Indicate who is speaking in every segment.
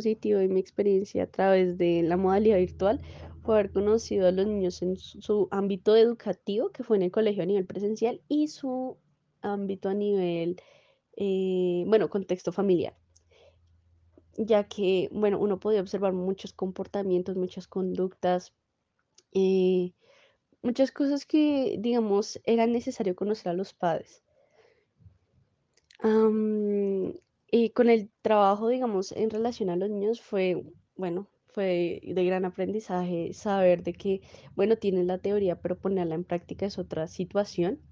Speaker 1: positivo de mi experiencia a través de la modalidad virtual fue haber conocido a los niños en su, ámbito educativo, que fue en el colegio a nivel presencial, y su ámbito a nivel, eh, bueno, contexto familiar, ya que, bueno, uno podía observar muchos comportamientos, muchas conductas, eh, muchas cosas que, digamos, era necesario conocer a los padres. Con el trabajo, digamos, en relación a los niños fue, bueno, fue de gran aprendizaje saber de que, bueno, tienes la teoría, pero ponerla en práctica es otra situación.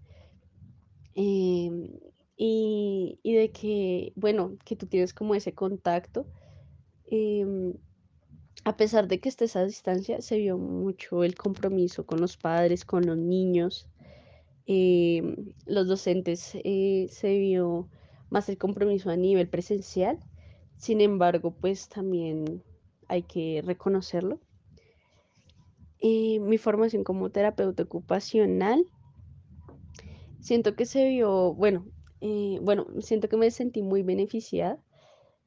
Speaker 1: em, y, y de que, bueno, que tú tienes como ese contacto. em, a pesar de que estés a distancia, se vio mucho el compromiso con los padres, con los niños em, los docentes eh, se vio más el compromiso a nivel presencial. Sin embargo, pues también hay que reconocerlo. Eh, mi formación como terapeuta ocupacional, siento que se vio, bueno, eh, bueno, siento que me sentí muy beneficiada,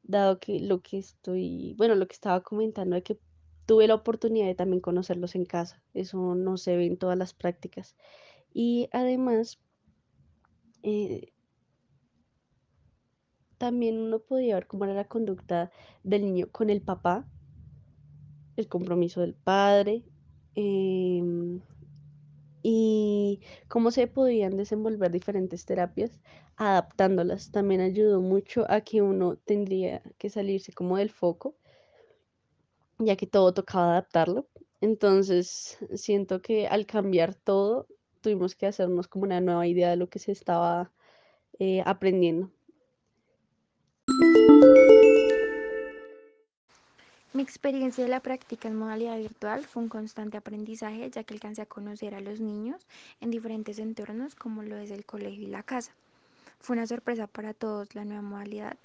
Speaker 1: dado que lo que estoy, bueno, lo que estaba comentando de que tuve la oportunidad de también conocerlos en casa. Eso no se ve en todas las prácticas. Y además, eh, también uno podía ver cómo era la conducta del niño con el papá, el compromiso del padre, em, y cómo se podían desenvolver diferentes terapias, adaptándolas. También ayudó mucho a que uno tendría que salirse como del foco, ya que todo tocaba adaptarlo. Entonces, siento que al cambiar todo, tuvimos que hacernos como una nueva idea de lo que se estaba eh, aprendiendo.
Speaker 2: Mi experiencia de la práctica en modalidad virtual fue un constante aprendizaje ya que alcancé a conocer a los niños en diferentes entornos como lo es el colegio y la casa. Fue una sorpresa para todos la nueva modalidad,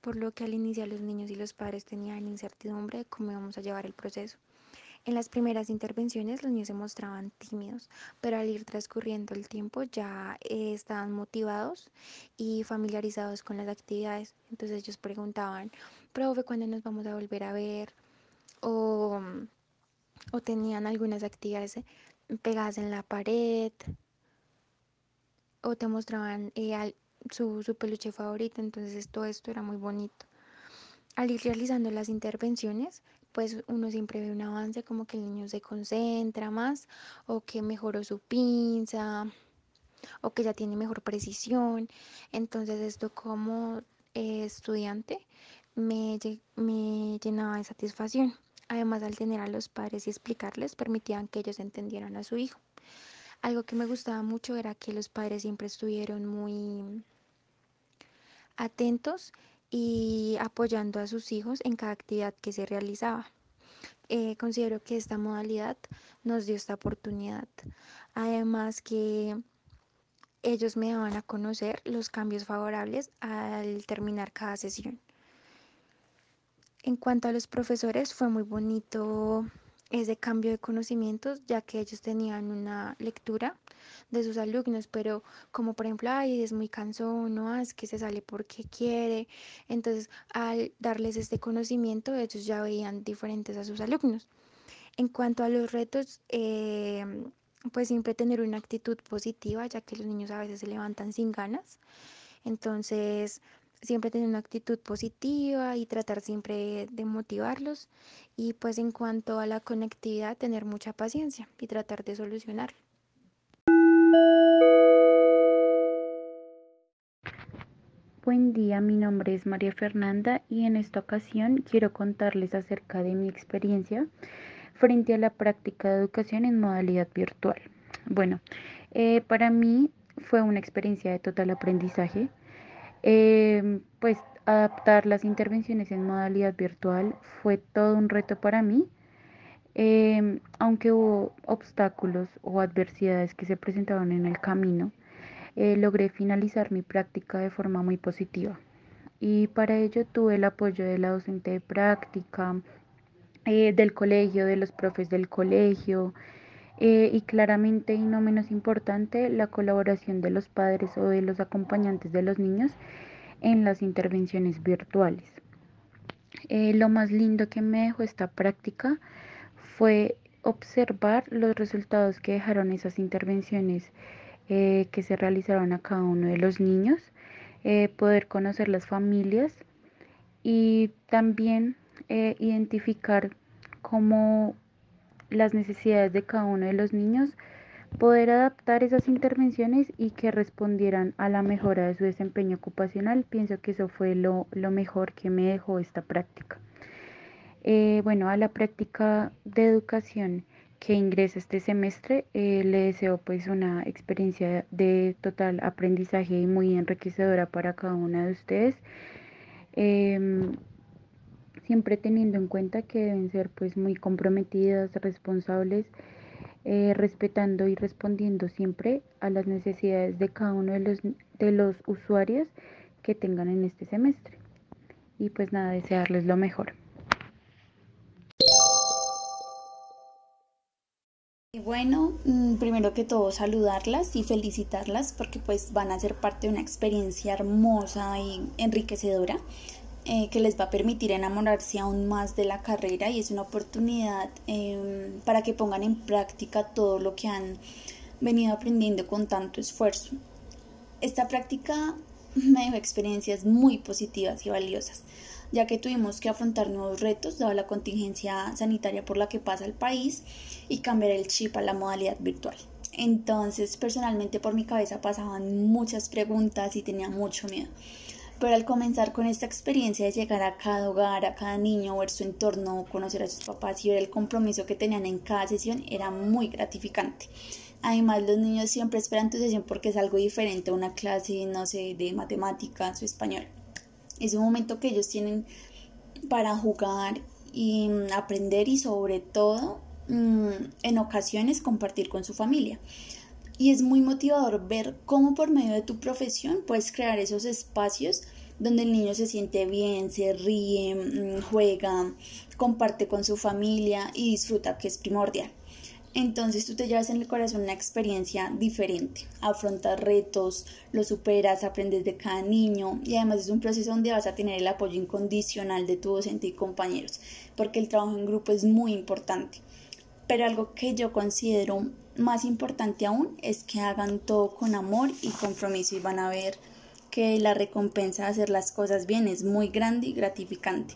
Speaker 2: por lo que al iniciar los niños y los padres tenían incertidumbre de cómo íbamos a llevar el proceso. En las primeras intervenciones los niños se mostraban tímidos, pero al ir transcurriendo el tiempo ya eh, estaban motivados y familiarizados con las actividades. Entonces ellos preguntaban, profe, ¿cuándo nos vamos a volver a ver? O, tenían algunas actividades eh, pegadas en la pared, o te mostraban eh, su, su peluche favorito. Entonces todo esto era muy bonito. Al ir realizando las intervenciones, pues uno siempre ve un avance como que el niño se concentra más o que mejoró su pinza o que ya tiene mejor precisión. Entonces esto como eh, estudiante me, me llenaba de satisfacción. Además, al tener a los padres y explicarles, permitían que ellos entendieran a su hijo. Algo que me gustaba mucho era que los padres siempre estuvieron muy atentos y apoyando a sus hijos en cada actividad que se realizaba. Eh, considero que esta modalidad nos dio esta oportunidad. Además que ellos me daban a conocer los cambios favorables al terminar cada sesión. En cuanto a los profesores, fue muy bonito ese cambio de conocimientos, ya que ellos tenían una lectura de sus alumnos, pero como por ejemplo, ay, es muy cansón, no, es que se sale porque quiere. Entonces, al darles este conocimiento, ellos ya veían diferentes a sus alumnos. En cuanto a los retos, eh, pues siempre tener una actitud positiva, ya que los niños a veces se levantan sin ganas. Entonces, siempre tener una actitud positiva y tratar siempre de motivarlos. Y pues en cuanto a la conectividad, tener mucha paciencia y tratar de solucionarlo.
Speaker 3: Buen día, mi nombre es María Fernanda y en esta ocasión quiero contarles acerca de mi experiencia frente a la práctica de educación en modalidad virtual. Bueno, eh, para mí fue una experiencia de total aprendizaje, eh, pues adaptar las intervenciones en modalidad virtual fue todo un reto para mí, eh, aunque hubo obstáculos o adversidades que se presentaban en el camino eh, logré finalizar mi práctica de forma muy positiva. Y para ello tuve el apoyo de la docente de práctica, eh, del colegio, de los profes del colegio eh, y claramente y no menos importante la colaboración de los padres o de los acompañantes de los niños en las intervenciones virtuales. Eh, lo más lindo que me dejó esta práctica fue observar los resultados que dejaron esas intervenciones eh, que se realizaron a cada uno de los niños, poder conocer las familias y también identificar cómo las necesidades de cada uno de los niños poder adaptar esas intervenciones y que respondieran a la mejora de su desempeño ocupacional. Pienso que eso fue lo, mejor que me dejó esta práctica. Eh, bueno, a la práctica de educación que ingresa este semestre, eh, le deseo pues una experiencia de total aprendizaje y muy enriquecedora para cada una de ustedes. Em, siempre teniendo en cuenta que deben ser pues muy comprometidas, responsables eh, respetando y respondiendo siempre a las necesidades de cada uno de los, de los usuarios que tengan en este semestre. Y pues nada, desearles lo mejor.
Speaker 4: Bueno, mm, primero que todo saludarlas y felicitarlas porque pues van a ser parte de una experiencia hermosa y enriquecedora eh, que les va a permitir enamorarse aún más de la carrera y es una oportunidad em, para que pongan en práctica todo lo que han venido aprendiendo con tanto esfuerzo. Esta práctica me dejó experiencias muy positivas y valiosas, ya que tuvimos que afrontar nuevos retos dada la contingencia sanitaria por la que pasa el país y cambiar el chip a la modalidad virtual. Entonces, personalmente por mi cabeza pasaban muchas preguntas y tenía mucho miedo pero al comenzar con esta experiencia de llegar a cada hogar, a cada niño, ver su entorno, conocer a sus papás y ver el compromiso que tenían en cada sesión, era muy gratificante. Además, los niños siempre esperan tu sesión porque es algo diferente a una clase, no sé, de matemáticas o español. Es un momento que ellos tienen para jugar y mm, aprender y sobre todo mm, en ocasiones compartir con su familia y es muy motivador ver cómo por medio de tu profesión puedes crear esos espacios donde el niño se siente bien, se ríe, mm, juega, comparte con su familia y disfruta, que es primordial. Entonces tú te llevas en el corazón una experiencia diferente, afrontas retos, lo superas, aprendes de cada niño y además es un proceso donde vas a tener el apoyo incondicional de tu docente y compañeros, porque el trabajo en grupo es muy importante. Pero algo que yo considero más importante aún es que hagan todo con amor y compromiso y van a ver que la recompensa de hacer las cosas bien es muy grande y gratificante.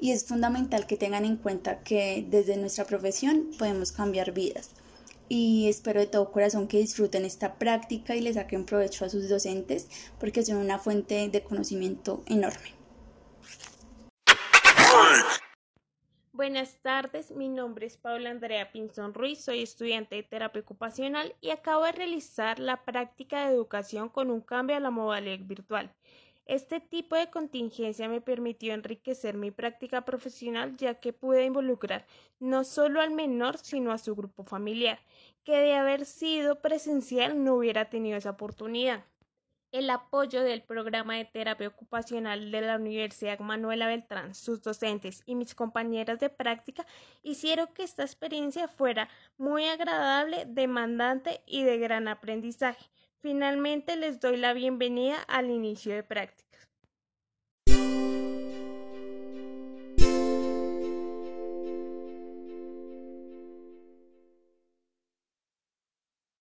Speaker 4: Y es fundamental que tengan en cuenta que desde nuestra profesión podemos cambiar vidas. Y espero de todo corazón que disfruten esta práctica y le saquen provecho a sus docentes porque son una fuente de conocimiento enorme.
Speaker 5: Buenas tardes, mi nombre es Paula Andrea Pinzón Ruiz, soy estudiante de terapia ocupacional y acabo de realizar la práctica de educación con un cambio a la modalidad virtual. Este tipo de contingencia me permitió enriquecer mi práctica profesional ya que pude involucrar no solo al menor sino a su grupo familiar, que de haber sido presencial no hubiera tenido esa oportunidad el apoyo del programa de terapia ocupacional de la Universidad Manuela Beltrán, sus docentes y mis compañeras de práctica hicieron que esta experiencia fuera muy agradable, demandante y de gran aprendizaje. Finalmente les doy la bienvenida al inicio de prácticas.